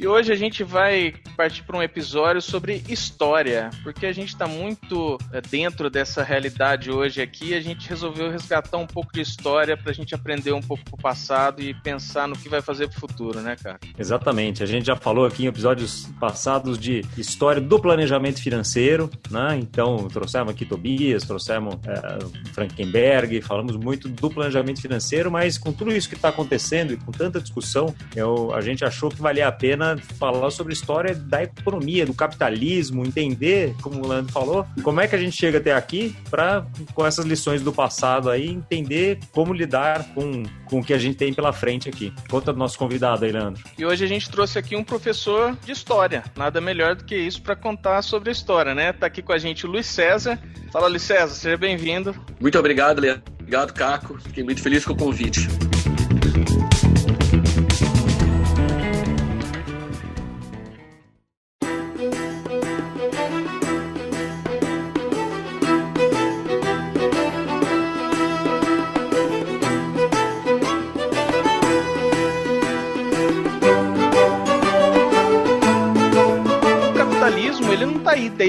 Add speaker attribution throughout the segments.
Speaker 1: E hoje a gente vai partir para um episódio sobre história, porque a gente está muito é, dentro dessa realidade hoje aqui. A gente resolveu resgatar um pouco de história para a gente aprender um pouco do passado e pensar no que vai fazer para o futuro, né, cara?
Speaker 2: Exatamente. A gente já falou aqui em episódios passados de história do planejamento financeiro, né? Então trouxemos aqui Tobias, trouxemos é, Frankenberg, falamos muito do planejamento financeiro, mas com tudo isso que está acontecendo e com tanta discussão, eu, a gente achou que valia a pena falar sobre a história da economia, do capitalismo, entender, como o Leandro falou, como é que a gente chega até aqui para, com essas lições do passado aí, entender como lidar com, com o que a gente tem pela frente aqui. Conta do nosso convidado aí, Leandro.
Speaker 1: E hoje a gente trouxe aqui um professor de história. Nada melhor do que isso para contar sobre a história, né? Tá aqui com a gente o Luiz César. Fala, Luiz César, seja bem-vindo.
Speaker 3: Muito obrigado, Leandro. Obrigado, Caco. Fiquei muito feliz com o convite.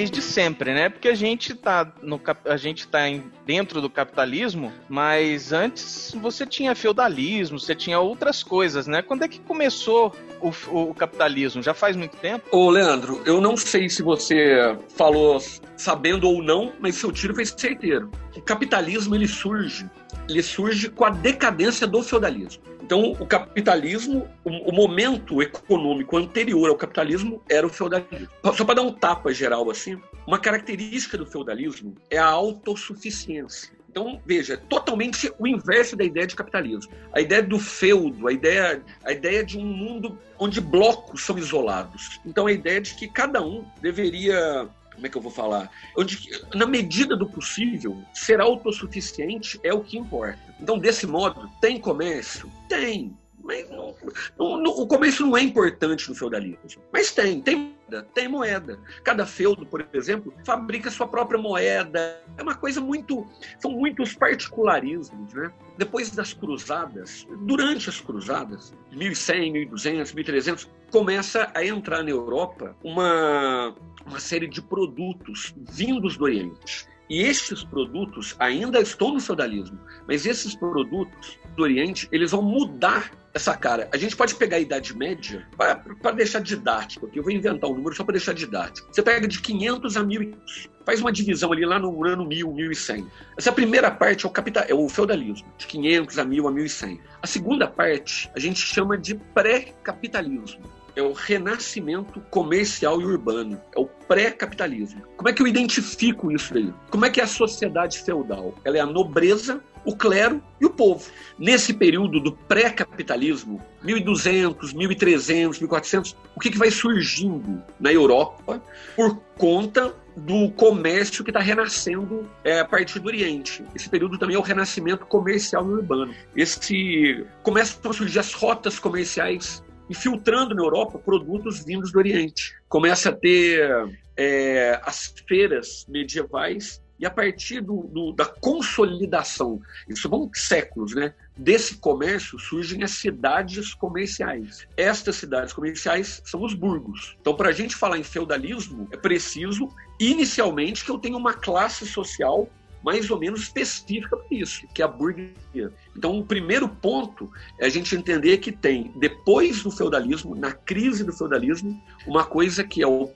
Speaker 1: Desde sempre, né? Porque a gente tá no a gente tá em, dentro do capitalismo, mas antes você tinha feudalismo, você tinha outras coisas, né? Quando é que começou o, o capitalismo? Já faz muito tempo?
Speaker 3: Ô, Leandro, eu não sei se você falou sabendo ou não, mas seu tiro foi certeiro. O capitalismo ele surge, ele surge com a decadência do feudalismo. Então, o capitalismo, o, o, momento econômico anterior ao capitalismo era o feudalismo. Só para dar um tapa geral assim, uma característica do feudalismo é a autossuficiência. Então, veja, totalmente o inverso da ideia de capitalismo. A ideia do feudo, a ideia, a ideia de um mundo onde blocos são isolados. Então, a ideia de que cada um deveria como é que eu vou falar? Na medida do possível, ser autossuficiente é o que importa. Então, desse modo, tem comércio? Tem. Mas não, não, não, o comércio não é importante no feudalismo. Mas tem, tem moeda, tem moeda. Cada feudo, por exemplo, fabrica sua própria moeda. É uma coisa muito. São muitos particularismos, né? Depois das cruzadas, durante as cruzadas, 1100, 1200, 1300, começa a entrar na Europa uma, uma série de produtos vindos do Oriente. E estes produtos ainda estão no feudalismo, mas esses produtos do Oriente, eles vão mudar essa cara. A gente pode pegar a Idade Média para deixar didático, aqui eu vou inventar um número só para deixar didático. Você pega de 500 a 1500, faz uma divisão ali lá no ano 1000, 1100. Essa primeira parte é o, capital, é o feudalismo, de 500 a 1000 a 1100. A segunda parte a gente chama de pré-capitalismo é o renascimento comercial e urbano, é o pré-capitalismo. Como é que eu identifico isso aí? Como é que é a sociedade feudal? Ela é a nobreza, o clero e o povo. Nesse período do pré-capitalismo, 1200, 1300, 1400, o que, que vai surgindo na Europa por conta do comércio que está renascendo é, a partir do Oriente. Esse período também é o renascimento comercial e urbano. Esse começam a surgir as rotas comerciais infiltrando na Europa produtos vindos do Oriente. Começa a ter é, as feiras medievais e a partir do, do, da consolidação, isso vão séculos, né? Desse comércio surgem as cidades comerciais. Estas cidades comerciais são os burgos. Então, para a gente falar em feudalismo, é preciso, inicialmente, que eu tenha uma classe social mais ou menos específica para isso, que é a burguesia. Então, o primeiro ponto é a gente entender que tem, depois do feudalismo, na crise do feudalismo, uma coisa que é o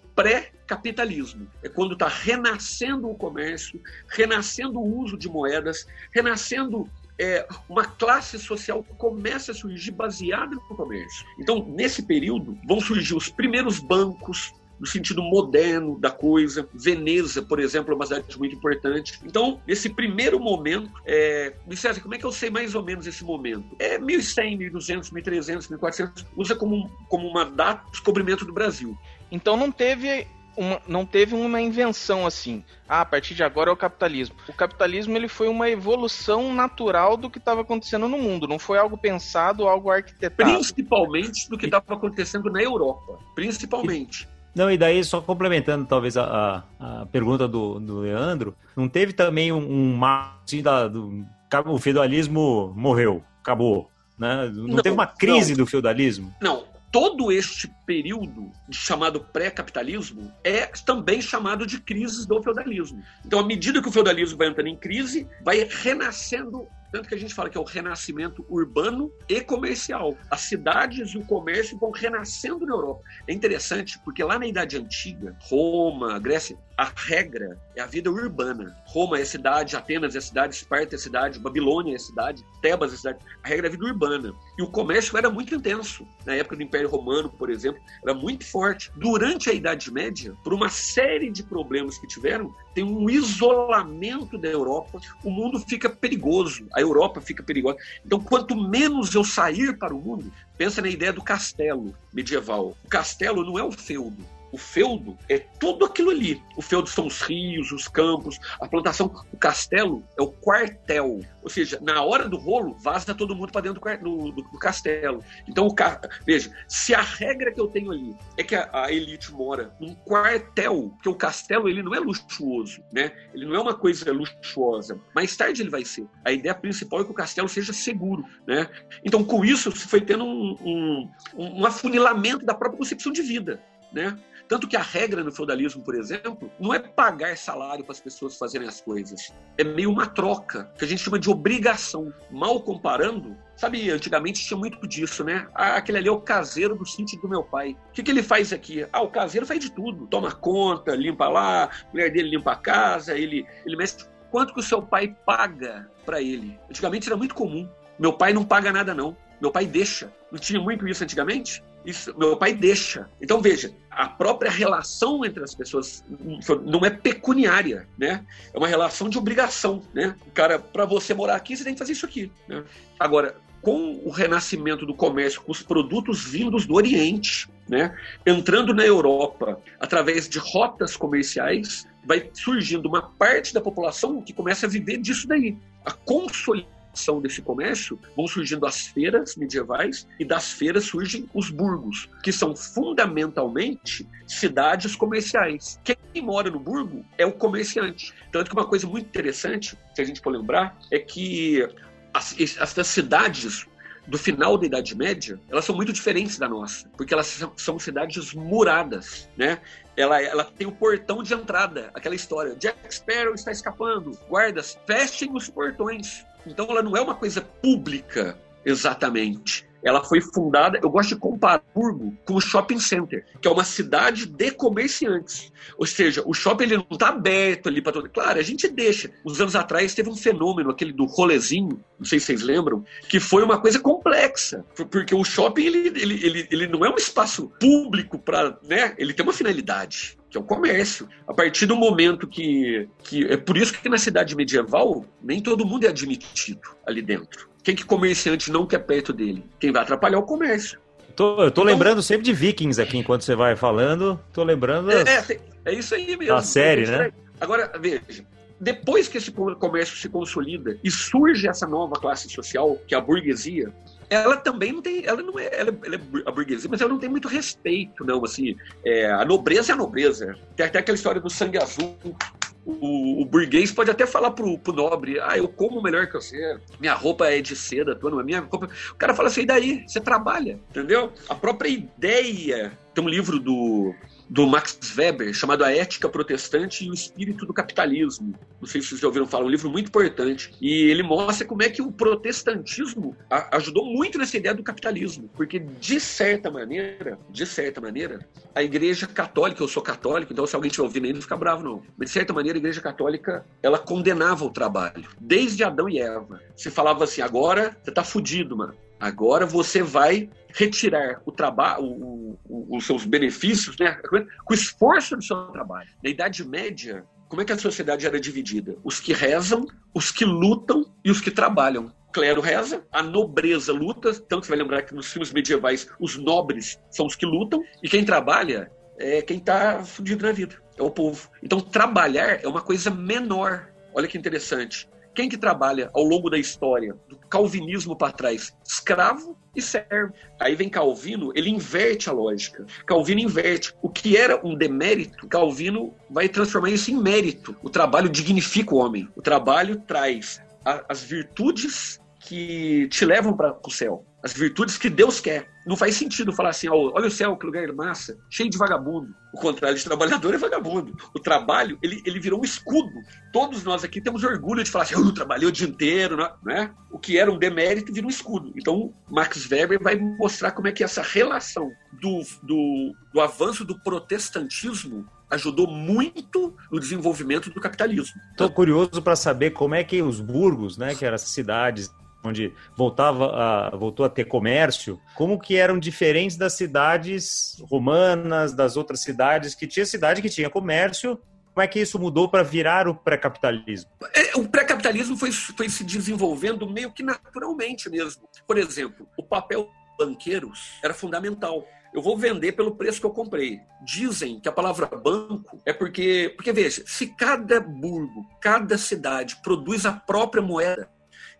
Speaker 3: pré-capitalismo. É quando está renascendo o comércio, renascendo o uso de moedas, renascendo é, uma classe social que começa a surgir baseada no comércio. Então, nesse período, vão surgir os primeiros bancos, no sentido moderno da coisa. Veneza, por exemplo, é uma cidade muito importante. Então, nesse primeiro momento, é, César, como é que eu sei mais ou menos esse momento? É 1100, 1200, 1300, 1400, usa como, como uma data de descobrimento do Brasil.
Speaker 1: Então não teve uma, não teve uma invenção assim. Ah, a partir de agora é o capitalismo. O capitalismo ele foi uma evolução natural do que estava acontecendo no mundo. Não foi algo pensado, algo arquitetado.
Speaker 3: Principalmente do que estava acontecendo na Europa. Principalmente.
Speaker 2: Não, e daí, só complementando talvez a, a, a pergunta do, do, Leandro, não teve também um, um marketing da, do, o feudalismo morreu, acabou. Né? Não, não teve uma crise não. do feudalismo?
Speaker 3: Não, todo este período chamado pré-capitalismo é também chamado de crises do feudalismo. Então, à medida que o feudalismo vai entrando em crise, vai renascendo tanto que a gente fala que é o renascimento urbano e comercial. As cidades e o comércio vão renascendo na Europa. É interessante porque lá na Idade Antiga, Roma, Grécia, a regra é a vida urbana. Roma é cidade, Atenas é cidade, Esparta é cidade, Babilônia é cidade, Tebas é cidade. A regra é a vida urbana. E o comércio era muito intenso. Na época do Império Romano, por exemplo, era muito forte. Durante a Idade Média, por uma série de problemas que tiveram, tem um isolamento da Europa, o mundo fica perigoso, a Europa fica perigosa. Então, quanto menos eu sair para o mundo, pensa na ideia do castelo medieval. O castelo não é o feudo, o feudo é tudo aquilo ali. O feudo são os rios, os campos, a plantação. O castelo é o quartel. Ou seja, na hora do rolo, vaza todo mundo para dentro do, do, do, castelo. Então, o veja, se a regra que eu tenho ali é que a, a, elite mora num quartel, que o castelo ele não é luxuoso, né? Ele não é uma coisa luxuosa. Mais tarde ele vai ser. A ideia principal é que o castelo seja seguro, né? Então, com isso, se foi tendo um, um, um afunilamento da própria concepção de vida, né? Tanto que a regra no feudalismo, por exemplo, não é pagar salário para as pessoas fazerem as coisas. É meio uma troca, que a gente chama de obrigação. Mal comparando, Sabe, antigamente tinha muito disso, né? Ah, aquele ali é o caseiro do sítio do meu pai. O que, que ele faz aqui? Ah, o caseiro faz de tudo. Toma conta, limpa lá, a mulher dele limpa a casa, ele, ele mexe. Quanto que o seu pai paga para ele? Antigamente era muito comum. Meu pai não paga nada, não. Meu pai deixa. Não tinha muito isso antigamente? Meu pai deixa. Então veja, a própria relação entre as pessoas não é pecuniária, né? É uma relação de obrigação, né? Cara, para você morar aqui, você tem que fazer isso aqui. Né? Agora, com o renascimento do comércio, com os produtos vindos do Oriente, né, entrando na Europa através de rotas comerciais, vai surgindo uma parte da população que começa a viver disso daí. A consolidação desse comércio, vão surgindo as feiras medievais e das feiras surgem os burgos, que são fundamentalmente cidades comerciais. Quem mora no burgo é o comerciante. Tanto que uma coisa muito interessante, se a gente for lembrar, é que as, as cidades do final da Idade Média, elas são muito diferentes da nossa, porque elas são, são cidades muradas, né? Ela, ela tem o portão de entrada, aquela história. Jack Sparrow está escapando, guardas, fechem os portões. Então ela não é uma coisa pública exatamente. Ela foi fundada, eu gosto de comparar Burgo com o shopping center, que é uma cidade de comerciantes. Ou seja, o shopping ele não está aberto ali para todo. Claro, a gente deixa. Uns anos atrás teve um fenômeno, aquele do rolezinho, não sei se vocês lembram, que foi uma coisa complexa. Porque o shopping ele, ele, ele, ele não é um espaço público para. Né? Ele tem uma finalidade que é o comércio. A partir do momento que, que. É por isso que na cidade medieval nem todo mundo é admitido ali dentro. Quem que comerciante não quer perto dele? Quem vai atrapalhar o comércio.
Speaker 2: Tô, eu tô então, lembrando sempre de Vikings aqui enquanto você vai falando. Tô lembrando.
Speaker 3: É, é, é isso aí mesmo.
Speaker 2: A série, né?
Speaker 3: Agora, veja. Depois que esse comércio se consolida e surge essa nova classe social, que é a burguesia, ela também não tem, ela não é, ela, ela é a burguesia, mas ela não tem muito respeito, não, assim, é, a nobreza é a nobreza. Tem até aquela história do sangue azul, o, o, burguês pode até falar pro, pro nobre, ah, eu como melhor que você, minha roupa é de seda, tua não é minha roupa. O cara fala assim, e daí? Você trabalha, entendeu? A própria ideia, tem um livro do do Max Weber, chamado A Ética Protestante e o Espírito do Capitalismo. Não sei se vocês já ouviram falar, um livro muito importante. E ele mostra como é que o protestantismo ajudou muito nessa ideia do capitalismo. Porque, de certa maneira, de certa maneira, a igreja católica, eu sou católico, então se alguém estiver ouvindo aí, não fica bravo, não. Mas, de certa maneira, a igreja católica, ela condenava o trabalho. Desde Adão e Eva. Se falava assim, agora você tá fudido, mano. Agora você vai retirar o trabalho, os seus benefícios, né, com o esforço do seu trabalho. Na Idade Média, como é que a sociedade era dividida? Os que rezam, os que lutam e os que trabalham. O clero reza, a nobreza luta, tanto você vai lembrar que nos filmes medievais os nobres são os que lutam, e quem trabalha é quem está fudido na vida, é o povo. Então trabalhar é uma coisa menor. Olha que interessante. Quem que trabalha ao longo da história, do calvinismo para trás? Escravo e servo. Aí vem Calvino, ele inverte a lógica. Calvino inverte. O que era um demérito, Calvino vai transformar isso em mérito. O trabalho dignifica o homem. O trabalho traz a, as virtudes que te levam para o céu as virtudes que Deus quer. Não faz sentido falar assim, oh, olha o céu, que lugar massa, cheio de vagabundo. O contrário de trabalhador é vagabundo. O trabalho, ele, ele virou um escudo. Todos nós aqui temos orgulho de falar assim, eu trabalhei o dia inteiro, né? O que era um demérito vira um escudo. Então, Max Weber vai mostrar como é que essa relação do, do, do avanço do protestantismo ajudou muito no desenvolvimento do capitalismo.
Speaker 2: Estou curioso para saber como é que os burgos, né, que eram as cidades onde voltava a, voltou a ter comércio, como que eram diferentes das cidades romanas, das outras cidades que tinha cidade que tinha comércio, como é que isso mudou para virar o pré-capitalismo?
Speaker 3: É, o pré-capitalismo foi, foi se desenvolvendo meio que naturalmente mesmo. Por exemplo, o papel banqueiros era fundamental. Eu vou vender pelo preço que eu comprei. Dizem que a palavra banco é porque, porque veja, se cada burgo, cada cidade produz a própria moeda,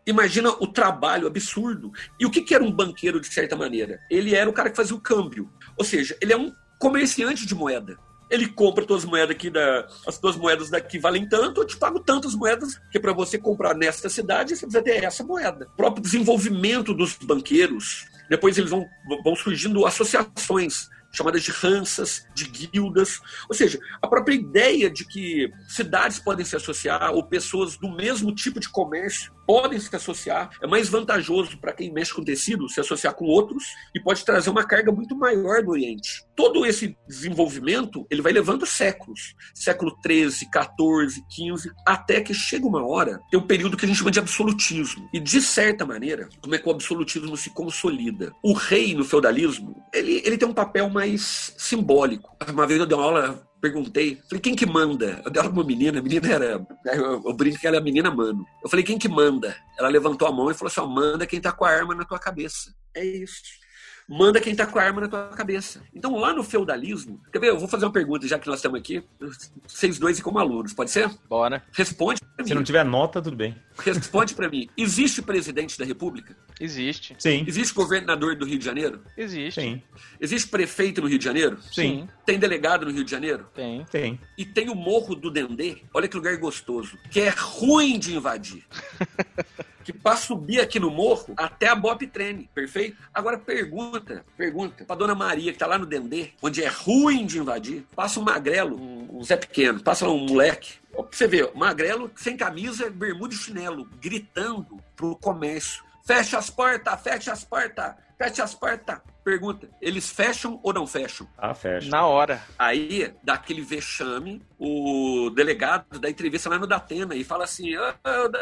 Speaker 3: Imagina o trabalho absurdo. E o que, que era um banqueiro, de certa maneira? Ele era o cara que fazia o câmbio. Ou seja, ele é um comerciante de moeda. Ele compra tuas moedas aqui, da, as tuas moedas daqui valem tanto, eu te pago tantas moedas, que para você comprar nesta cidade, você precisa ter essa moeda. O próprio desenvolvimento dos banqueiros, depois eles vão, vão surgindo associações chamadas de ranças, de guildas. Ou seja, a própria ideia de que cidades podem se associar ou pessoas do mesmo tipo de comércio podem se associar. É mais vantajoso para quem mexe com tecido se associar com outros e pode trazer uma carga muito maior do Oriente. Todo esse desenvolvimento ele vai levando séculos, século 13, 14, 15, até que chega uma hora tem um período que a gente chama de absolutismo. E de certa maneira, como é que o absolutismo se consolida? O rei no feudalismo ele, ele tem um papel mais simbólico. Uma vez eu dei uma aula perguntei, falei, quem que manda? Eu dei uma menina, a menina era, eu, eu brinco que ela é a menina mano. Eu falei, quem que manda? Ela levantou a mão e falou assim, manda quem tá com a arma na tua cabeça. É isso manda quem tá com a arma na tua cabeça. Então, lá no feudalismo, quer ver? Eu vou fazer uma pergunta, já que nós estamos aqui, vocês dois e como alunos, pode ser?
Speaker 1: Bora.
Speaker 3: Responde pra mim.
Speaker 2: Se não tiver nota, tudo bem.
Speaker 3: Responde para mim. Existe presidente da República?
Speaker 1: Existe.
Speaker 2: Sim.
Speaker 3: Existe governador do Rio de Janeiro?
Speaker 1: Existe.
Speaker 2: Sim.
Speaker 3: Existe prefeito no Rio de Janeiro?
Speaker 2: Sim.
Speaker 3: Tem delegado no Rio de Janeiro?
Speaker 1: Tem.
Speaker 2: Tem.
Speaker 3: E tem o Morro do Dendê, olha que lugar gostoso, que é ruim de invadir. que para subir aqui no morro, até a Bop treme, perfeito? Agora pergunta, pergunta pra dona Maria, que tá lá no Dendê, onde é ruim de invadir, passa um magrelo, um, um Zé Pequeno, passa lá um moleque, pra você ver, magrelo sem camisa, bermuda e chinelo, gritando pro comércio. Fecha as portas, fecha as portas, fecha as portas. Pergunta, eles fecham ou não fecham?
Speaker 2: Ah, fecha.
Speaker 1: Na hora.
Speaker 3: Aí dá aquele vexame, o delegado dá entrevista lá no Datena e fala assim: ah,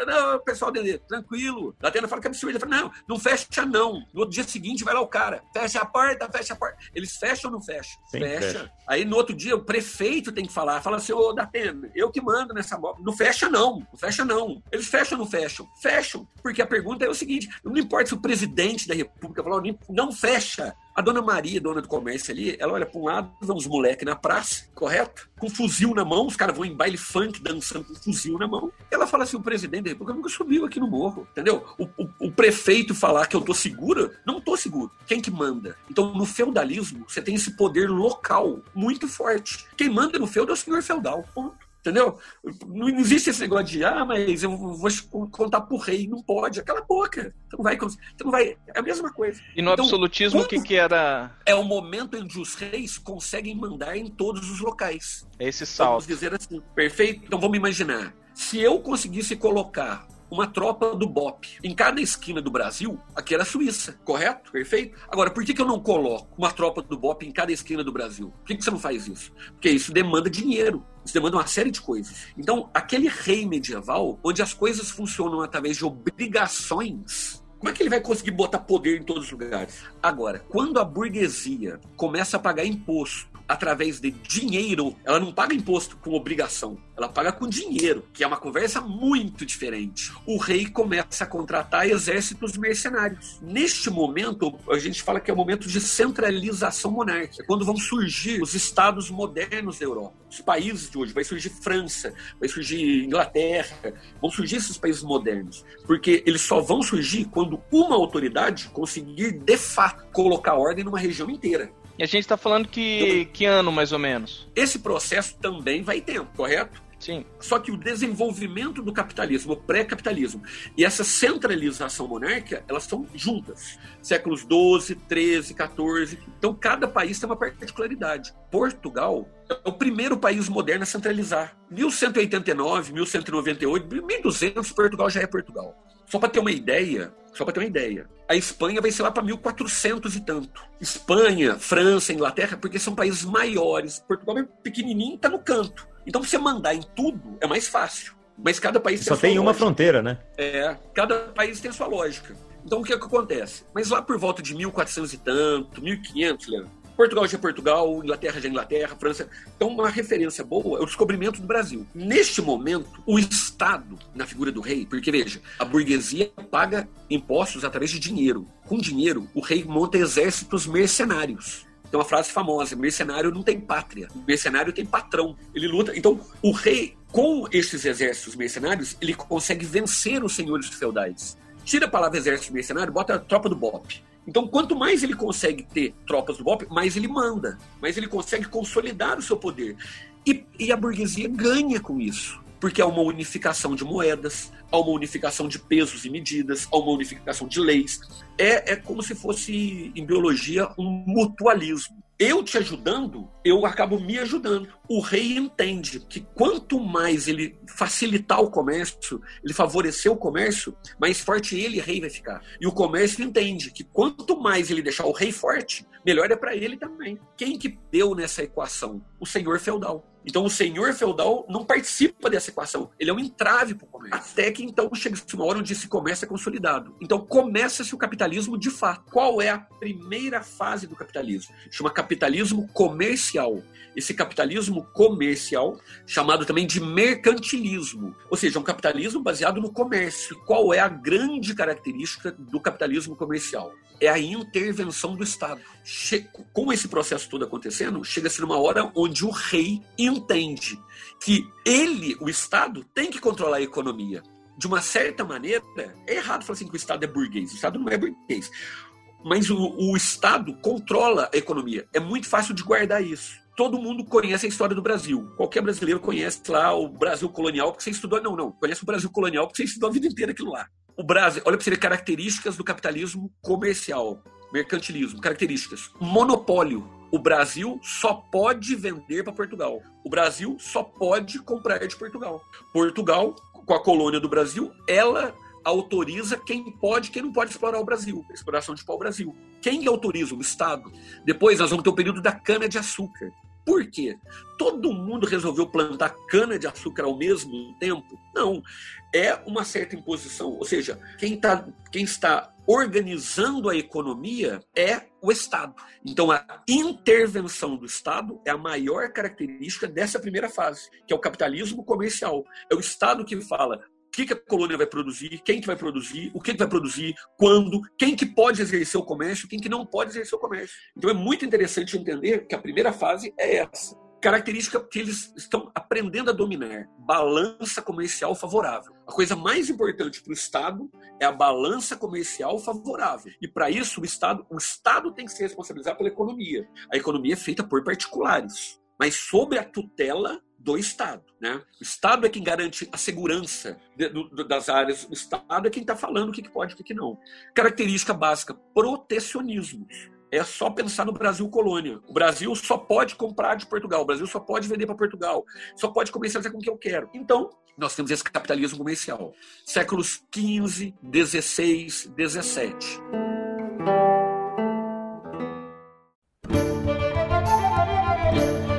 Speaker 3: não, pessoal, Dendê, tranquilo. Datena fala que é absurdo. Ele fala: não, não fecha não. No outro dia seguinte vai lá o cara, fecha a porta, fecha a porta. Eles fecham ou não fecham?
Speaker 2: Sim,
Speaker 3: fecha.
Speaker 2: fecha.
Speaker 3: Aí no outro dia o prefeito tem que falar: fala assim, ô Datena, eu que mando nessa moto. Não fecha não, não fecha não. Eles fecham ou não fecham? Fecham. Porque a pergunta é o seguinte: não importa se o presidente da república falou, não fecha. A dona Maria, dona do comércio ali, ela olha para um lado, vê uns moleques na praça, correto? Com fuzil na mão, os caras vão em baile funk dançando com fuzil na mão. Ela fala assim: o presidente da República nunca subiu aqui no morro, entendeu? O, o, o prefeito falar que eu tô seguro, não tô seguro. Quem que manda? Então, no feudalismo, você tem esse poder local muito forte. Quem manda no feudo é o senhor feudal. Ponto. Entendeu? Não existe esse negócio de, ah, mas eu vou contar pro rei. Não pode. Aquela boca. Você não vai. Você não vai é a mesma coisa.
Speaker 1: E no
Speaker 3: então,
Speaker 1: absolutismo, o que, que era.
Speaker 3: É o momento em que os reis conseguem mandar em todos os locais.
Speaker 1: Esse salto.
Speaker 3: Vamos dizer assim. Perfeito? Então vamos imaginar. Se eu conseguisse colocar uma tropa do BOP em cada esquina do Brasil, aqui era Suíça, correto? Perfeito? Agora, por que, que eu não coloco uma tropa do BOP em cada esquina do Brasil? Por que, que você não faz isso? Porque isso demanda dinheiro. Isso demanda uma série de coisas. Então, aquele rei medieval, onde as coisas funcionam através de obrigações, como é que ele vai conseguir botar poder em todos os lugares? Agora, quando a burguesia começa a pagar imposto através de dinheiro, ela não paga imposto com obrigação, ela paga com dinheiro, que é uma conversa muito diferente. O rei começa a contratar exércitos mercenários. Neste momento, a gente fala que é o momento de centralização monárquica, quando vão surgir os estados modernos da Europa. Os países de hoje, vai surgir França, vai surgir Inglaterra, vão surgir esses países modernos, porque eles só vão surgir quando uma autoridade conseguir de fato colocar ordem numa região inteira.
Speaker 1: E a gente está falando que, que ano, mais ou menos?
Speaker 3: Esse processo também vai tempo, correto?
Speaker 1: Sim.
Speaker 3: Só que o desenvolvimento do capitalismo, o pré-capitalismo, e essa centralização monárquica, elas estão juntas. Séculos 12, 13, 14. Então, cada país tem uma particularidade. Portugal é o primeiro país moderno a centralizar. 1189, 1198, 1200, Portugal já é Portugal. Só para ter uma ideia, só para ter uma ideia, a Espanha vai ser lá para 1400 e tanto. Espanha, França, Inglaterra, porque são países maiores. Portugal é pequenininho, está no canto. Então, você mandar em tudo é mais fácil. Mas cada país
Speaker 2: tem Só tem uma lógica. fronteira, né?
Speaker 3: É, cada país tem a sua lógica. Então, o que, é que acontece? Mas lá por volta de 1400 e tanto, 1500, Leandro, Portugal já é Portugal, Inglaterra já é Inglaterra, França. Então, uma referência boa é o descobrimento do Brasil. Neste momento, o Estado, na figura do rei, porque veja, a burguesia paga impostos através de dinheiro. Com dinheiro, o rei monta exércitos mercenários. Tem uma frase famosa: mercenário não tem pátria, mercenário tem patrão. Ele luta. Então, o rei, com esses exércitos mercenários, ele consegue vencer os senhores feudais. Tira a palavra exército mercenário, bota a tropa do BOP. Então, quanto mais ele consegue ter tropas do BOP, mais ele manda, mais ele consegue consolidar o seu poder. E, e a burguesia ganha com isso, porque há uma unificação de moedas, há uma unificação de pesos e medidas, há uma unificação de leis. É, é como se fosse, em biologia, um mutualismo eu te ajudando, eu acabo me ajudando. O rei entende que quanto mais ele facilitar o comércio, ele favorecer o comércio, mais forte ele, rei, vai ficar. E o comércio entende que quanto mais ele deixar o rei forte, melhor é para ele também. Quem que deu nessa equação? O senhor feudal. Então o senhor feudal não participa dessa equação. Ele é um entrave para o comércio. Até que então chega uma hora onde esse comércio é consolidado. Então começa-se o capitalismo de fato. Qual é a primeira fase do capitalismo? Chama capitalismo comercial. Esse capitalismo comercial, chamado também de mercantilismo, ou seja, um capitalismo baseado no comércio. Qual é a grande característica do capitalismo comercial? É a intervenção do Estado. Che com esse processo todo acontecendo, chega-se numa hora onde o rei entende que ele, o Estado, tem que controlar a economia. De uma certa maneira, é errado falar assim que o Estado é burguês. O Estado não é burguês. Mas o, o Estado controla a economia. É muito fácil de guardar isso todo mundo conhece a história do Brasil. Qualquer brasileiro conhece lá o Brasil colonial porque você estudou. Não, não. Conhece o Brasil colonial porque você estudou a vida inteira aquilo lá. O Brasil, olha para você ver características do capitalismo comercial, mercantilismo, características. Monopólio. O Brasil só pode vender para Portugal. O Brasil só pode comprar de Portugal. Portugal, com a colônia do Brasil, ela autoriza quem pode quem não pode explorar o Brasil. Exploração de pau-brasil. Quem autoriza? O Estado. Depois nós vamos ter o período da cana-de-açúcar. Por quê? Todo mundo resolveu plantar cana-de-açúcar ao mesmo tempo? Não. É uma certa imposição. Ou seja, quem, tá, quem está organizando a economia é o Estado. Então, a intervenção do Estado é a maior característica dessa primeira fase, que é o capitalismo comercial. É o Estado que fala: que, que a colônia vai produzir, quem que vai produzir, o que, que vai produzir, quando, quem que pode exercer o comércio, quem que não pode exercer o comércio. Então é muito interessante entender que a primeira fase é essa. Característica que eles estão aprendendo a dominar, balança comercial favorável. A coisa mais importante para o Estado é a balança comercial favorável. E para isso o Estado, o Estado tem que se responsabilizar pela economia. A economia é feita por particulares, mas sob a tutela do Estado. Né? O Estado é quem garante a segurança de, do, das áreas, o Estado é quem está falando o que, pode e o que, não. Característica básica: protecionismo. É só pensar no Brasil colônia. O Brasil só pode comprar de Portugal, o Brasil só pode vender para Portugal, só pode comercializar com o que eu quero. Então, nós temos esse capitalismo comercial. Séculos 15, 16, 17.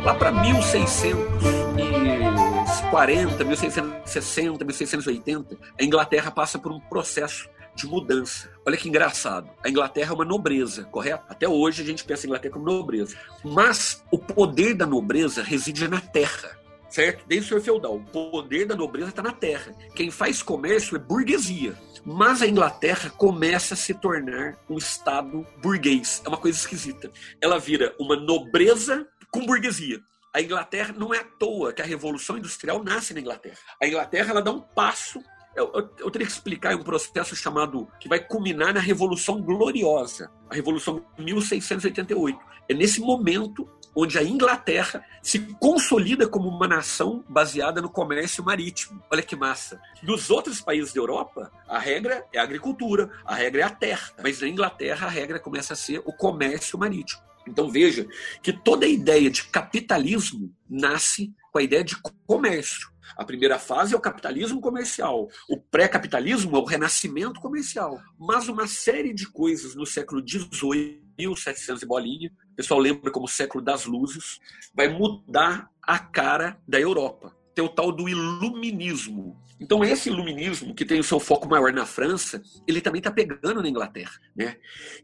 Speaker 3: Lá para 1640, 1660, 1680, a Inglaterra passa por um processo de mudança. Olha que engraçado. A Inglaterra é uma nobreza, correto? Até hoje a gente pensa em Inglaterra como nobreza. Mas o poder da nobreza reside na terra certo? Desde o senhor feudal. O poder da nobreza está na terra. Quem faz comércio é burguesia. Mas a Inglaterra começa a se tornar um estado burguês. É uma coisa esquisita. Ela vira uma nobreza com burguesia. A Inglaterra não é à toa que a Revolução Industrial nasce na Inglaterra. A Inglaterra ela dá um passo. Eu, eu, eu teria que explicar um processo chamado que vai culminar na Revolução Gloriosa, a Revolução de 1688. É nesse momento onde a Inglaterra se consolida como uma nação baseada no comércio marítimo. Olha que massa. Nos outros países da Europa, a regra é a agricultura, a regra é a terra. Mas na Inglaterra, a regra começa a ser o comércio marítimo. Então veja que toda a ideia de capitalismo nasce com a ideia de comércio. A primeira fase é o capitalismo comercial. O pré-capitalismo é o renascimento comercial. Mas uma série de coisas no século XVIII, 1700 e bolinha, o pessoal lembra como o século das luzes, vai mudar a cara da Europa. Tem o tal do iluminismo. Então, esse iluminismo, que tem o seu foco maior na França, ele também está pegando na Inglaterra. Né?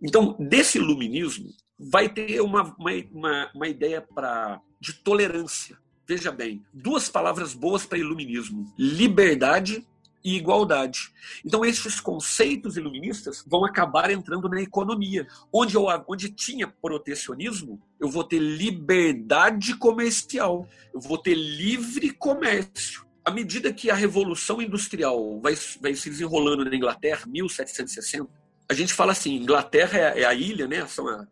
Speaker 3: Então, desse iluminismo, vai ter uma, uma, uma, uma ideia pra, de tolerância. Veja bem, duas palavras boas para iluminismo: liberdade e igualdade. Então, esses conceitos iluministas vão acabar entrando na economia. Onde, eu, onde tinha protecionismo, eu vou ter liberdade comercial, eu vou ter livre comércio. À medida que a Revolução Industrial vai, vai se desenrolando na Inglaterra, 1760, a gente fala assim: Inglaterra é, é a ilha, né? São a,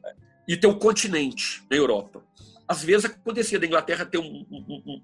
Speaker 3: e tem o continente na Europa às vezes acontecia da Inglaterra ter um,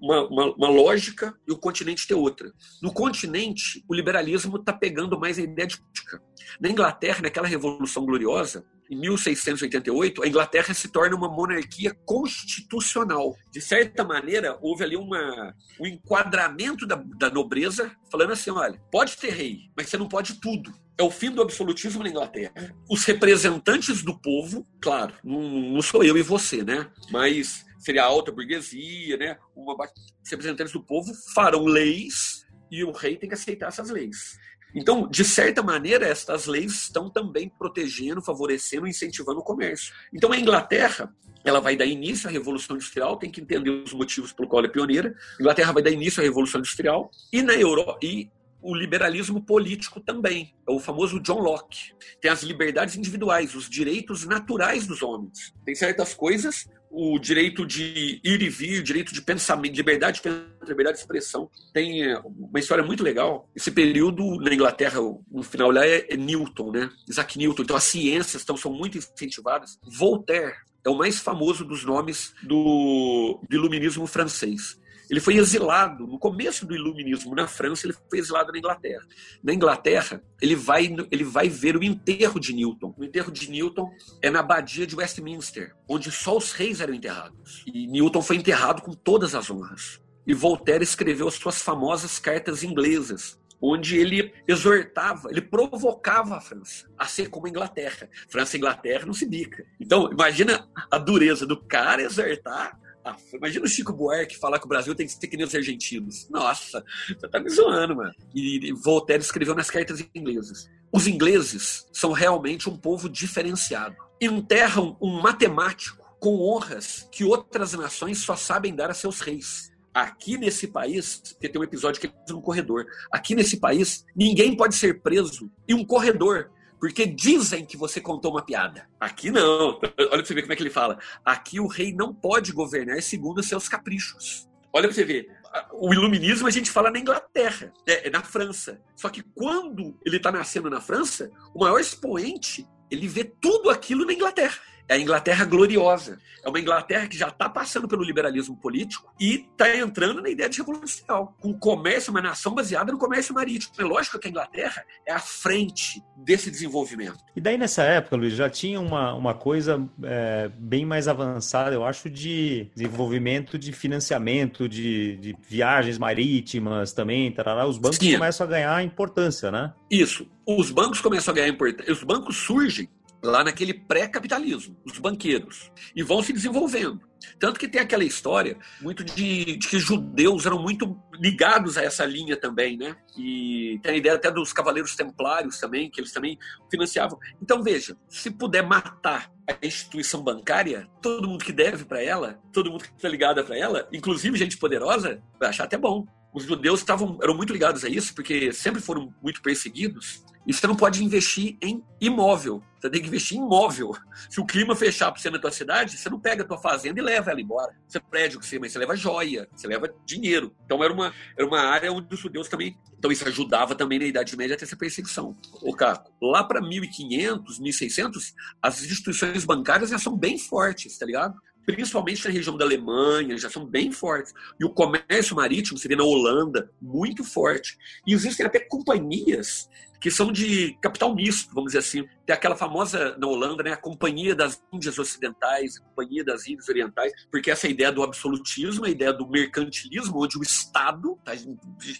Speaker 3: uma, uma, uma, lógica e o continente ter outra. No continente, o liberalismo está pegando mais a ideia de política. Na Inglaterra, naquela Revolução Gloriosa, em 1688, a Inglaterra se torna uma monarquia constitucional. De certa maneira, houve ali uma, um enquadramento da, da nobreza, falando assim: olha, pode ter rei, mas você não pode tudo é o fim do absolutismo na Inglaterra. Os representantes do povo, claro, não, sou eu e você, né? Mas seria a alta burguesia, né? Uma, os representantes do povo farão leis e o rei tem que aceitar essas leis. Então, de certa maneira, estas leis estão também protegendo, favorecendo, incentivando o comércio. Então, a Inglaterra, ela vai dar início à Revolução Industrial, tem que entender os motivos pelo qual ela é pioneira. A Inglaterra vai dar início à Revolução Industrial e na Europa e o liberalismo político também, é o famoso John Locke. Tem as liberdades individuais, os direitos naturais dos homens. Tem certas coisas, o direito de ir e vir, o direito de pensamento, liberdade de pensamento, liberdade de expressão. Tem é, uma história muito legal. Esse período na Inglaterra, no final lá é, é Newton, né? Isaac Newton. Então as ciências estão, são muito incentivadas. Voltaire é o mais famoso dos nomes do, do iluminismo francês. Ele foi exilado no começo do iluminismo na França, ele foi exilado na Inglaterra. Na Inglaterra, ele vai, ele vai ver o enterro de Newton. O enterro de Newton é na abadia de Westminster, onde só os reis eram enterrados. E Newton foi enterrado com todas as honras. E Voltaire escreveu as suas famosas cartas inglesas, onde ele exortava, ele provocava a França a ser como a Inglaterra. França e Inglaterra não se bica. Então, imagina a dureza do cara exortar ah, imagina o Chico Buarque falar que o Brasil tem que ser que nem os argentinos. Nossa, você tá me zoando, mano. E Voltaire escreveu nas cartas inglesas. Os ingleses são realmente um povo diferenciado. Enterram um matemático com honras que outras nações só sabem dar a seus reis. Aqui nesse país, porque tem um episódio que é no corredor. Aqui nesse país, ninguém pode ser preso em um corredor porque dizem que você contou uma piada. Aqui não. Olha pra você ver como é que ele fala. Aqui o rei não pode governar segundo seus caprichos. Olha pra você ver. O iluminismo a gente fala na Inglaterra, é, é na França. Só que quando ele está nascendo na França, o maior expoente, ele vê tudo aquilo na Inglaterra. É a Inglaterra gloriosa. É uma Inglaterra que já está passando pelo liberalismo político e está entrando na ideia de revolução industrial, com comércio, uma nação baseada no comércio marítimo. É lógico que a Inglaterra é à frente desse desenvolvimento.
Speaker 2: E daí nessa época, Luiz, já tinha uma, uma coisa é, bem mais avançada, eu acho, de desenvolvimento de financiamento, de, de viagens marítimas também. Tarará. Os bancos Sim. começam a ganhar importância, né?
Speaker 3: Isso. Os bancos começam a ganhar importância. Os bancos surgem lá naquele pré-capitalismo, os banqueiros, e vão se desenvolvendo. Tanto que tem aquela história muito de, de, que judeus eram muito ligados a essa linha também, né? E tem a ideia até dos cavaleiros templários também, que eles também financiavam. Então veja, se puder matar a instituição bancária, todo mundo que deve para ela, todo mundo que está ligado para ela, inclusive gente poderosa, vai achar até bom. Os judeus estavam eram muito ligados a isso porque sempre foram muito perseguidos e você não pode investir em imóvel. Você tem que investir em imóvel. Se o clima fechar para você na tua cidade, você não pega a tua fazenda e leva ela embora. Você prédio que você, mas você leva joia, você leva dinheiro. Então era uma, era uma área onde os judeus também. Então isso ajudava também na Idade Média a ter essa perseguição. O Caco, lá para 1500, 1600, as instituições bancárias já são bem fortes, tá ligado? Principalmente na região da Alemanha, já são bem fortes. E o comércio marítimo, seria na Holanda, muito forte. E existem até companhias que são de capital misto, vamos dizer assim. Tem aquela famosa na Holanda, né, a Companhia das Índias Ocidentais, a Companhia das Índias Orientais, porque essa ideia do absolutismo, a ideia do mercantilismo, onde o Estado está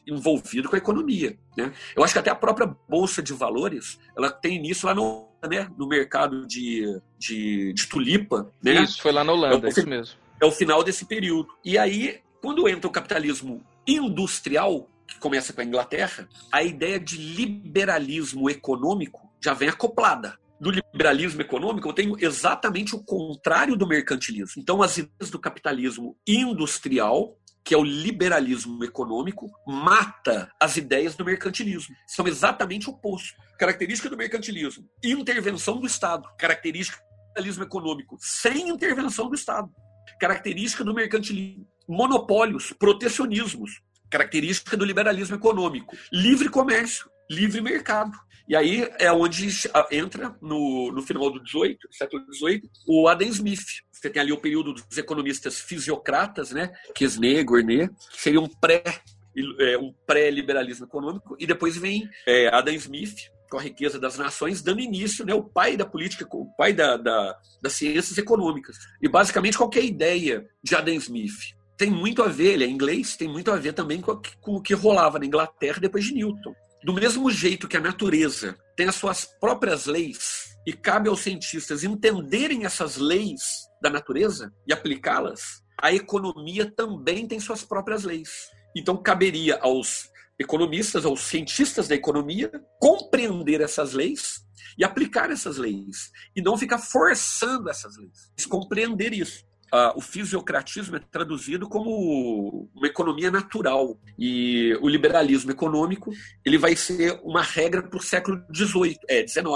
Speaker 3: envolvido com a economia. Né? Eu acho que até a própria Bolsa de Valores, ela tem início lá no, né, no mercado de, de, de tulipa. Né?
Speaker 1: Isso, foi lá na Holanda, é, isso mesmo.
Speaker 3: É o final desse período. E aí, quando entra o capitalismo industrial, que começa com a Inglaterra, a ideia de liberalismo econômico já vem acoplada. Do liberalismo econômico, eu tenho exatamente o contrário do mercantilismo. Então, as ideias do capitalismo industrial, que é o liberalismo econômico, mata as ideias do mercantilismo. São exatamente o oposto. Característica do mercantilismo: intervenção do Estado. Característica do liberalismo econômico: sem intervenção do Estado. Característica do mercantilismo: monopólios, protecionismos característica do liberalismo econômico. Livre comércio, livre mercado. E aí é onde entra, no, no final do 18, século XVIII, o Adam Smith. Você tem ali o período dos economistas fisiocratas, né? Quesnay, Gournay, que seria um pré é, um pré-liberalismo econômico, e depois vem é, Adam Smith, com a riqueza das nações, dando início, né, o pai da política, o pai da, da, das ciências econômicas. E basicamente qualquer ideia de Adam Smith tem muito a ver, ele é inglês, tem muito a ver também com, com o que rolava na Inglaterra depois de Newton. Do mesmo jeito que a natureza tem as suas próprias leis e cabe aos cientistas entenderem essas leis da natureza e aplicá-las, a economia também tem suas próprias leis. Então caberia aos economistas, aos cientistas da economia, compreender essas leis e aplicar essas leis e não ficar forçando essas leis, compreender isso uh, o fisiocratismo é traduzido como uma economia natural e o liberalismo econômico ele vai ser uma regra para o século XVIII, é, XIX.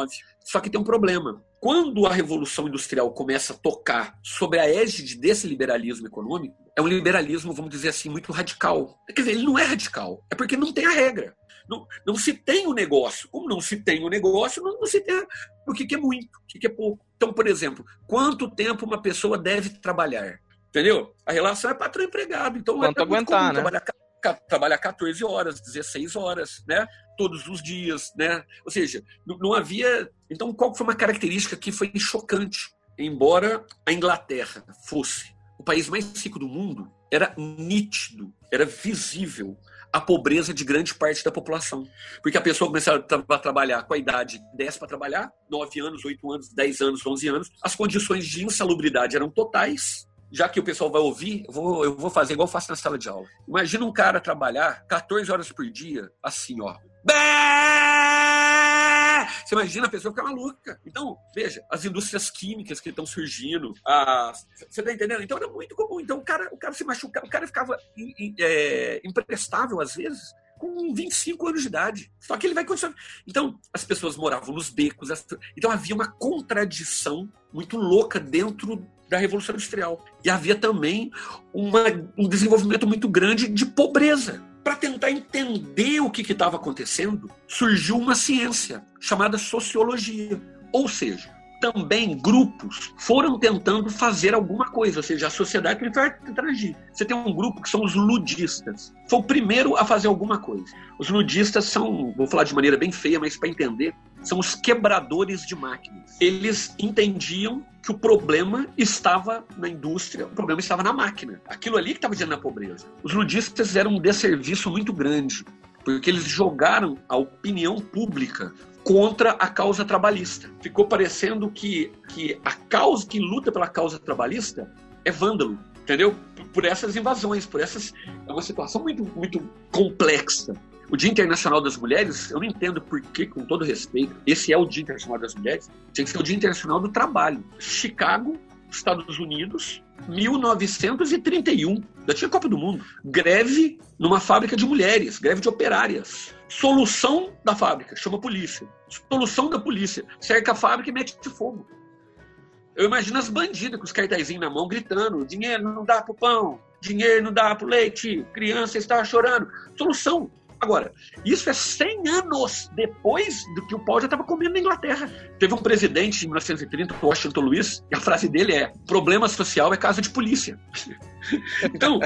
Speaker 3: Só que tem um problema. Quando a Revolução Industrial começa a tocar sobre a égide desse liberalismo econômico, é um liberalismo, vamos dizer assim, muito radical. Quer dizer, ele não é radical, é porque não tem a regra. Não, não se tem o negócio. Como não se tem o negócio, não, não, se tem o que, que é muito, o que, que é pouco. Então, por exemplo, quanto tempo uma pessoa deve trabalhar? Entendeu? A relação é patrão-empregado. Então,
Speaker 1: Quanto
Speaker 3: é
Speaker 1: aguentar, né?
Speaker 3: Trabalhar, trabalhar 14 horas, 16 horas, né? Todos os dias, né? Ou seja, não, não havia... Então, qual foi uma característica que foi chocante? Embora a Inglaterra fosse o país mais rico do mundo, era nítido, era visível a pobreza de grande parte da população. Porque a pessoa começava a trabalhar com a idade 10 para trabalhar, 9 anos, 8 anos, 10 anos, 11 anos, as condições de insalubridade eram totais. Já que o pessoal vai ouvir, eu vou, eu vou fazer igual eu faço na sala de aula. Imagina um cara trabalhar 14 horas por dia, assim, ó. Você imagina a pessoa ficar maluca. Então, veja, as indústrias químicas que estão surgindo. As... Você está entendendo? Então era muito comum. Então o cara, o cara se machucava, o cara ficava é, imprestável às vezes com 25 anos de idade. Só que ele vai continuar. Então, as pessoas moravam nos becos. Então, havia uma contradição muito louca dentro da Revolução Industrial. E havia também uma, um desenvolvimento muito grande de pobreza para tentar entender o que estava acontecendo, surgiu uma ciência chamada sociologia. Ou seja, também grupos foram tentando fazer alguma coisa, ou seja, a sociedade tentar agir. Você tem um grupo que são os ludistas. Foi o primeiro a fazer alguma coisa. Os ludistas são, vou falar de maneira bem feia, mas para entender, são os quebradores de máquinas. Eles entendiam que o problema estava na indústria, o problema estava na máquina. Aquilo ali que estava gerando a pobreza. Os ludistas fizeram um desserviço muito grande, porque eles jogaram a opinião pública contra a causa trabalhista. Ficou parecendo que, que a causa que luta pela causa trabalhista é vândalo, entendeu? Por essas invasões, por essas é uma situação muito muito complexa. O Dia Internacional das Mulheres, eu não entendo por que, com todo respeito, esse é o Dia Internacional das Mulheres, tem que ser o Dia Internacional do Trabalho. Chicago, Estados Unidos, 1931. Já tinha Copa do Mundo. Greve numa fábrica de mulheres, greve de operárias. Solução da fábrica, chama a polícia. Solução da polícia, cerca a fábrica e mete fogo. Eu imagino as bandidas com os cartazinhos na mão gritando: dinheiro não dá pro pão, dinheiro não dá pro leite, criança está chorando. Solução Agora, isso é 100 anos depois do que o pau já estava comendo na Inglaterra. Teve um presidente em 1930, Washington Luiz, e a frase dele é: problema social é casa de polícia. então,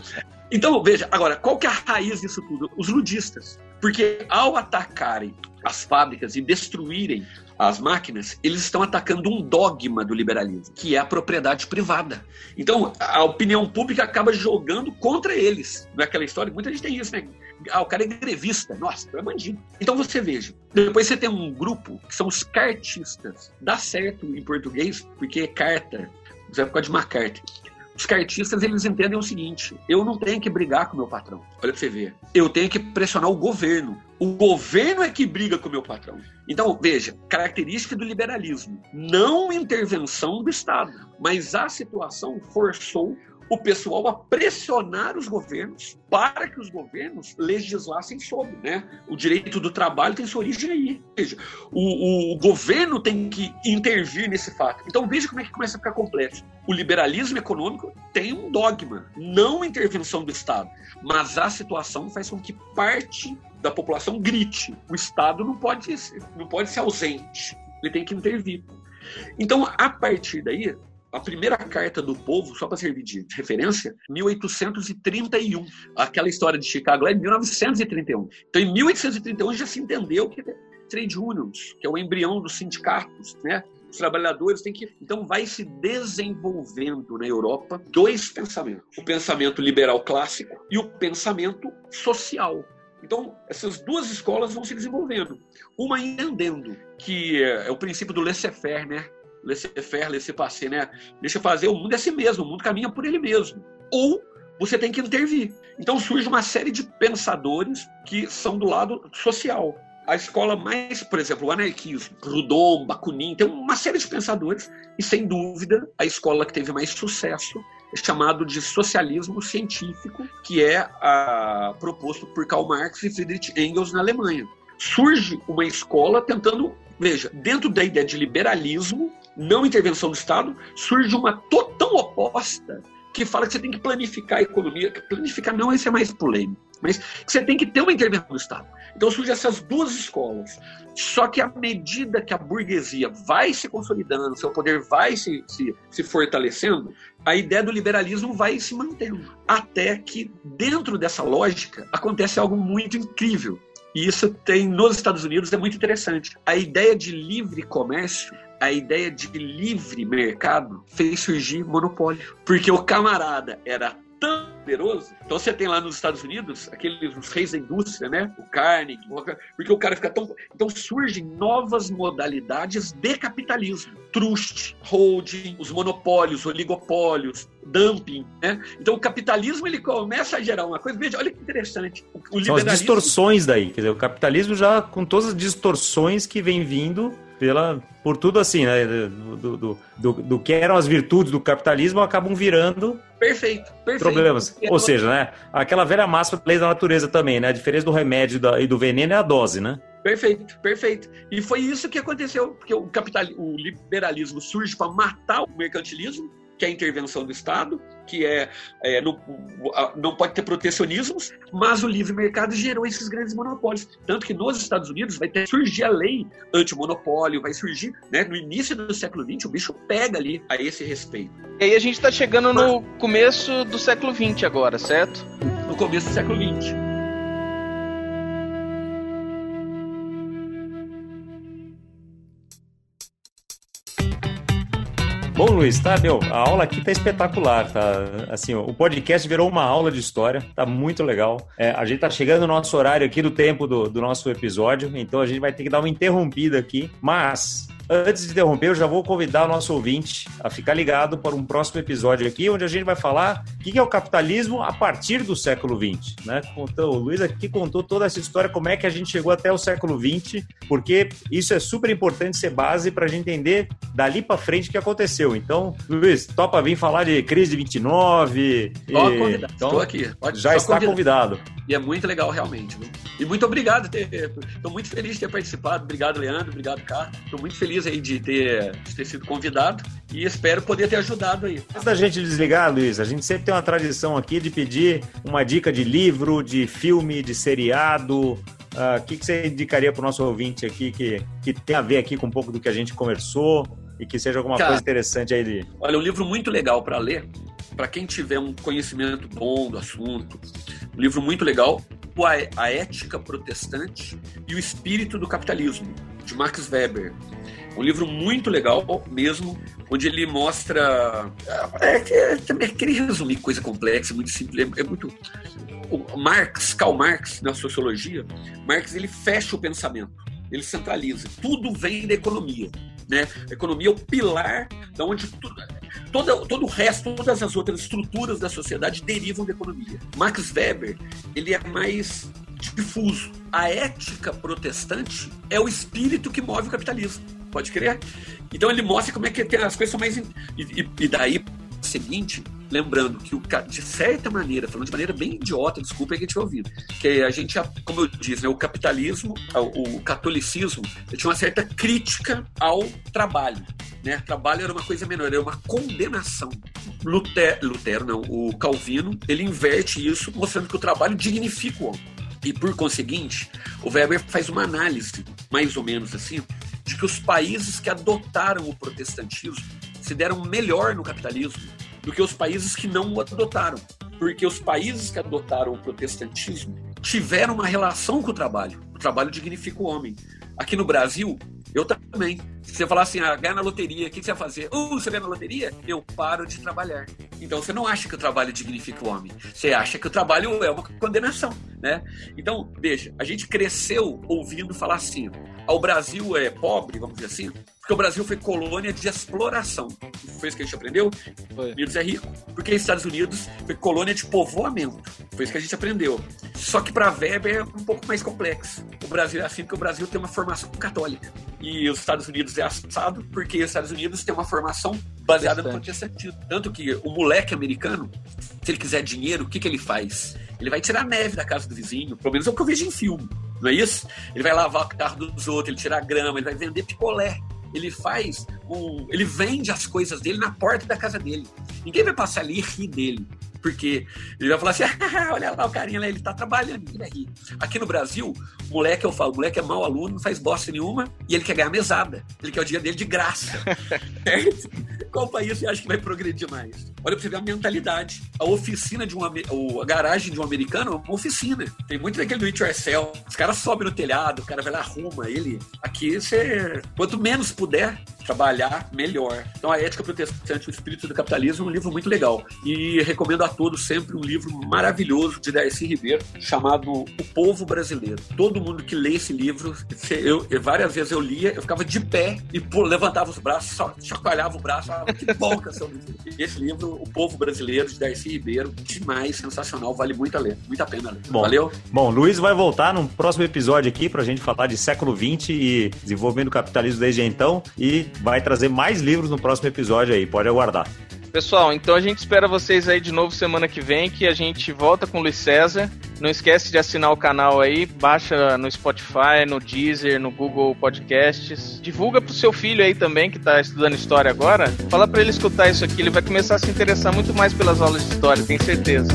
Speaker 3: então, veja, agora, qual que é a raiz disso tudo? Os ludistas. Porque ao atacarem as fábricas e destruírem as máquinas, eles estão atacando um dogma do liberalismo, que é a propriedade privada. Então, a opinião pública acaba jogando contra eles. Não é aquela história? Muita gente tem isso, né? Ah, o cara é grevista. Nossa, é bandido. Então você veja. Depois você tem um grupo que são os cartistas. Dá certo em português, porque é carta. Você vai por causa de uma carta. Os cartistas, eles entendem o seguinte: eu não tenho que brigar com o meu patrão. Olha pra você ver. Eu tenho que pressionar o governo. O governo é que briga com o meu patrão. Então, veja, característica do liberalismo: não intervenção do Estado. Mas a situação forçou o pessoal a pressionar os governos para que os governos legislassem sobre. Né? O direito do trabalho tem sua origem aí. O, o, o governo tem que intervir nesse fato. Então veja como é que começa a ficar complexo. O liberalismo econômico tem um dogma, não intervenção do Estado, mas a situação faz com que parte da população grite. O Estado não pode, não pode ser ausente, ele tem que intervir. Então, a partir daí, a primeira carta do povo, só para servir de referência, 1831. Aquela história de Chicago é 1931. Então, em 1831 já se entendeu que é trade unions, que é o embrião dos sindicatos, né? Os trabalhadores têm que. Então, vai se desenvolvendo na Europa dois pensamentos: o pensamento liberal clássico e o pensamento social. Então, essas duas escolas vão se desenvolvendo. Uma entendendo que é o princípio do laissez-faire, né? Laissez-faire, laissez-passer, né? Deixa fazer, o mundo é assim mesmo, o mundo caminha por ele mesmo. Ou você tem que intervir. Então surge uma série de pensadores que são do lado social. A escola mais, por exemplo, o anarquismo, Proudhon, Bakunin, tem uma série de pensadores e, sem dúvida, a escola que teve mais sucesso é chamado de socialismo científico, que é a, proposto por Karl Marx e Friedrich Engels na Alemanha. Surge uma escola tentando, veja, dentro da ideia de liberalismo, não intervenção do Estado, surge uma tão oposta que fala que você tem que planificar a economia. Planificar não, esse é mais polêmico. Mas que você tem que ter uma intervenção do Estado. Então surgem essas duas escolas. Só que à medida que a burguesia vai se consolidando, seu poder vai se, se, se fortalecendo, a ideia do liberalismo vai se mantendo. Até que, dentro dessa lógica, acontece algo muito incrível. E isso tem nos Estados Unidos é muito interessante. A ideia de livre comércio a ideia de livre mercado fez surgir monopólio. Porque o camarada era tão poderoso. Então você tem lá nos Estados Unidos aqueles os reis da indústria, né? O Carnegie, porque o cara fica tão. Então surgem novas modalidades de capitalismo: trust, holding, os monopólios, oligopólios, dumping, né? Então o capitalismo ele começa a gerar uma coisa. Veja, olha que interessante.
Speaker 2: O São as distorções daí. Quer dizer, o capitalismo já com todas as distorções que vem vindo pela, por tudo assim, né? Do, do, do, do, que eram as virtudes do capitalismo acabam virando
Speaker 3: perfeito, perfeito.
Speaker 2: problemas. Ou seja, né? Aquela velha máxima lei da natureza também, né? A diferença do remédio e do veneno é a dose, né?
Speaker 3: Perfeito, perfeito. E foi isso que aconteceu, porque o, capital, o liberalismo surge para matar o mercantilismo, que é a intervenção do Estado, que é, é não, não pode ter protecionismos, mas o livre mercado gerou esses grandes monopólios. Tanto que nos Estados Unidos vai ter surgir a lei antimonopólio, vai surgir, né, no início do século XX, o bicho pega ali a esse respeito.
Speaker 1: E aí a gente está chegando no começo do século XX agora, certo?
Speaker 3: No começo do século XX.
Speaker 2: Bom, Luiz, tá, meu, a aula aqui tá espetacular, tá? Assim, o podcast virou uma aula de história, tá muito legal. É, a gente tá chegando no nosso horário aqui do tempo do, do nosso episódio, então a gente vai ter que dar uma interrompida aqui, mas Antes de interromper, eu já vou convidar o nosso ouvinte a ficar ligado para um próximo episódio aqui, onde a gente vai falar o que é o capitalismo a partir do século XX. Né? Contou, o Luiz aqui contou toda essa história, como é que a gente chegou até o século XX, porque isso é super importante ser base para a gente entender dali para frente o que aconteceu. Então, Luiz, topa vir falar de crise de 29.
Speaker 3: Estou e... convidado. Então, Estou aqui.
Speaker 2: Pode, já está convidado. convidado.
Speaker 3: E é muito legal, realmente. Viu? E muito obrigado. Estou muito feliz de ter participado. Obrigado, Leandro. Obrigado, Carlos. Estou muito feliz aí de ter, de ter sido convidado e espero poder ter ajudado aí.
Speaker 2: Antes da gente desligar, Luiz, a gente sempre tem uma tradição aqui de pedir uma dica de livro, de filme, de seriado, o uh, que, que você indicaria para o nosso ouvinte aqui que, que tem a ver aqui com um pouco do que a gente conversou e que seja alguma Cara, coisa interessante aí de.
Speaker 3: Olha, um livro muito legal para ler, para quem tiver um conhecimento bom do assunto, um livro muito legal, a Ética Protestante e o Espírito do Capitalismo, de Max Weber. Um livro muito legal mesmo, onde ele mostra. É, é, é, queria resumir coisa complexa, muito simples, é, é, muito. O Marx, Karl Marx, na sociologia, Marx ele fecha o pensamento, ele centraliza. Tudo vem da economia. Né? A economia é o pilar da onde tudo, todo, todo o resto, todas as outras estruturas da sociedade derivam da economia. Max Weber, ele é mais difuso. A ética protestante é o espírito que move o capitalismo. Pode crer? Então ele mostra como é que as coisas são mais. E, e, e daí, seguinte, lembrando que, o, de certa maneira, falando de maneira bem idiota, desculpa aí que a gente ouvido, que a gente, como eu disse, né, o capitalismo, o catolicismo, tinha uma certa crítica ao trabalho. Né? Trabalho era uma coisa menor, era uma condenação. Lutero, Lutero não, o Calvino, ele inverte isso, mostrando que o trabalho dignifica o homem. E por conseguinte, o Weber faz uma análise, mais ou menos assim, de que os países que adotaram o protestantismo se deram melhor no capitalismo do que os países que não o adotaram. Porque os países que adotaram o protestantismo tiveram uma relação com o trabalho. O trabalho dignifica o homem. Aqui no Brasil, eu também. Se você falar assim, ah, ganha na loteria, o que você vai fazer? Uh, você ganha na loteria? Eu paro de trabalhar. Então você não acha que o trabalho dignifica o homem. Você acha que o trabalho é uma condenação, né? Então, veja, a gente cresceu ouvindo falar assim, ao Brasil é pobre, vamos dizer assim, porque o Brasil foi colônia de exploração. Foi isso que a gente aprendeu? Foi. Unidos é rico. Porque os Estados Unidos foi colônia de povoamento. Foi isso que a gente aprendeu. Só que para Weber é um pouco mais complexo. O Brasil é assim porque o Brasil tem uma formação católica. E os Estados Unidos é assado porque os Estados Unidos tem uma formação baseada no protestantismo. Tanto que o moleque americano, se ele quiser dinheiro, o que, que ele faz? Ele vai tirar neve da casa do vizinho. Pelo menos é o que eu vejo em filme não é isso? Ele vai lavar o carro dos outros, ele tira grama, ele vai vender picolé. Ele faz um. Ele vende as coisas dele na porta da casa dele. Ninguém vai passar ali e rir dele. Porque ele vai falar assim: ah, olha lá o carinha lá, ele tá trabalhando, ninguém vai rir. Aqui no Brasil, o moleque, eu falo, o moleque é mau aluno, não faz bosta nenhuma, e ele quer ganhar mesada. Ele quer o dinheiro dele de graça. certo? Qual país você acha que vai progredir mais? Olha pra você ver a mentalidade. A oficina de um. A garagem de um americano é uma oficina. Tem muito daquele do it yourself. Os caras sobem no telhado, o cara vai lá, arruma ele. Aqui você. Quanto menos puder trabalhar, melhor. Então, A Ética Protestante, o Espírito do Capitalismo é um livro muito legal. E recomendo a todos sempre um livro maravilhoso de Darcy Ribeiro, chamado O Povo Brasileiro. Todo mundo que lê esse livro, eu, várias vezes eu lia, eu ficava de pé e pô, levantava os braços, chacoalhava o braço, falava, que bom que é livro. Esse livro, O Povo Brasileiro, de Darcy Ribeiro, demais, sensacional, vale muito a ler, muito a pena ler.
Speaker 2: Bom,
Speaker 3: Valeu?
Speaker 2: Bom, Luiz vai voltar no próximo episódio aqui pra gente falar de século XX e desenvolvimento do capitalismo desde então e vai trazer mais livros no próximo episódio aí, pode aguardar.
Speaker 1: Pessoal, então a gente espera vocês aí de novo semana que vem, que a gente volta com o Luiz César. Não esquece de assinar o canal aí, baixa no Spotify, no Deezer, no Google Podcasts. Divulga pro seu filho aí também, que tá estudando história agora. Fala para ele escutar isso aqui, ele vai começar a se interessar muito mais pelas aulas de história, tenho certeza.